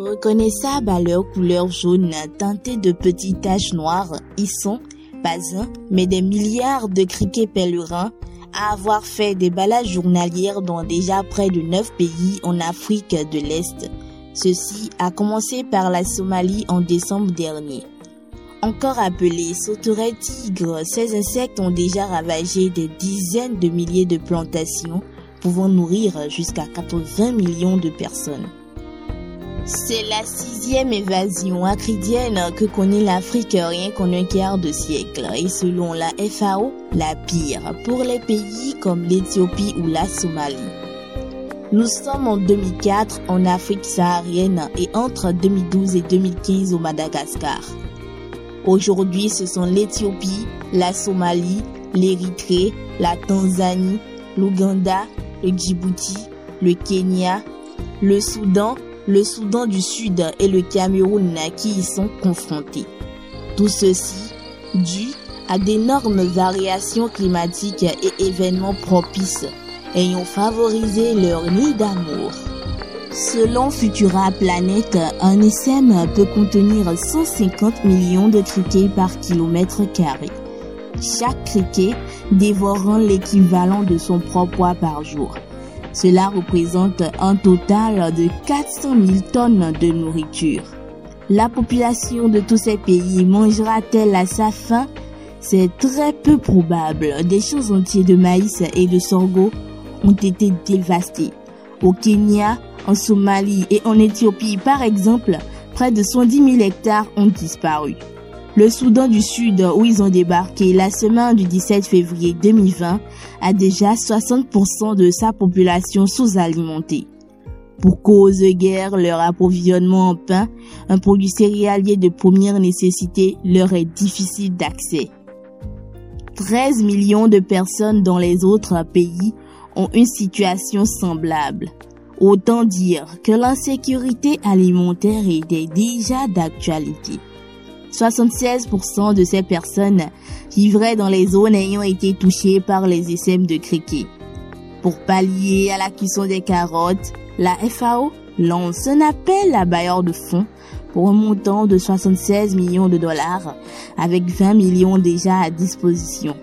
Reconnaissables à leur couleur jaune teintée de petites taches noires, ils sont, pas un, mais des milliards de criquets pèlerins à avoir fait des balades journalières dans déjà près de neuf pays en Afrique de l'Est. Ceci a commencé par la Somalie en décembre dernier. Encore appelés sauterelles tigres, ces insectes ont déjà ravagé des dizaines de milliers de plantations, pouvant nourrir jusqu'à 80 millions de personnes. C'est la sixième évasion acridienne que connaît l'Afrique rien qu'en un quart de siècle et selon la FAO, la pire pour les pays comme l'Éthiopie ou la Somalie. Nous sommes en 2004 en Afrique saharienne et entre 2012 et 2015 au Madagascar. Aujourd'hui, ce sont l'Éthiopie, la Somalie, l'Érythrée, la Tanzanie, l'Ouganda, le Djibouti, le Kenya, le Soudan le Soudan du Sud et le Cameroun qui y sont confrontés. Tout ceci dû à d'énormes variations climatiques et événements propices ayant favorisé leur nid d'amour. Selon Futura Planet, un SM peut contenir 150 millions de criquets par kilomètre carré. Chaque criquet dévorant l'équivalent de son propre poids par jour. Cela représente un total de 400 000 tonnes de nourriture. La population de tous ces pays mangera-t-elle à sa faim? C'est très peu probable. Des champs entiers de maïs et de sorgho ont été dévastés. Au Kenya, en Somalie et en Éthiopie, par exemple, près de 110 000 hectares ont disparu. Le Soudan du Sud, où ils ont débarqué la semaine du 17 février 2020, a déjà 60% de sa population sous-alimentée. Pour cause de guerre, leur approvisionnement en pain, un produit céréalier de première nécessité, leur est difficile d'accès. 13 millions de personnes dans les autres pays ont une situation semblable. Autant dire que l'insécurité alimentaire était déjà d'actualité. 76% de ces personnes vivraient dans les zones ayant été touchées par les SM de criquet. Pour pallier à la cuisson des carottes, la FAO lance un appel à bailleurs de fonds pour un montant de 76 millions de dollars avec 20 millions déjà à disposition.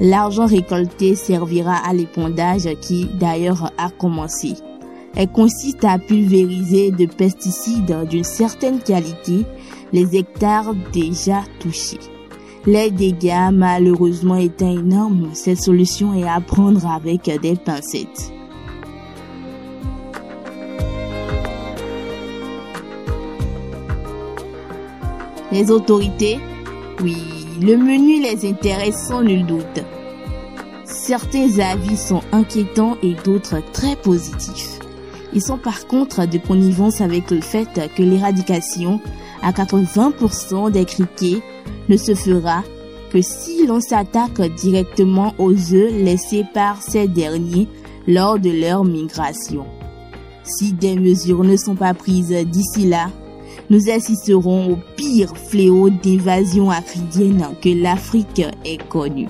L'argent récolté servira à l'épondage qui d'ailleurs a commencé. Elle consiste à pulvériser de pesticides d'une certaine qualité les hectares déjà touchés. Les dégâts malheureusement étant énormes, cette solution est à prendre avec des pincettes. Les autorités, oui, le menu les intéresse sans nul doute. Certains avis sont inquiétants et d'autres très positifs. Ils sont par contre de connivence avec le fait que l'éradication à 80% des criquets ne se fera que si l'on s'attaque directement aux œufs laissés par ces derniers lors de leur migration. Si des mesures ne sont pas prises d'ici là, nous assisterons au pire fléau d'invasion acridienne que l'Afrique ait connu.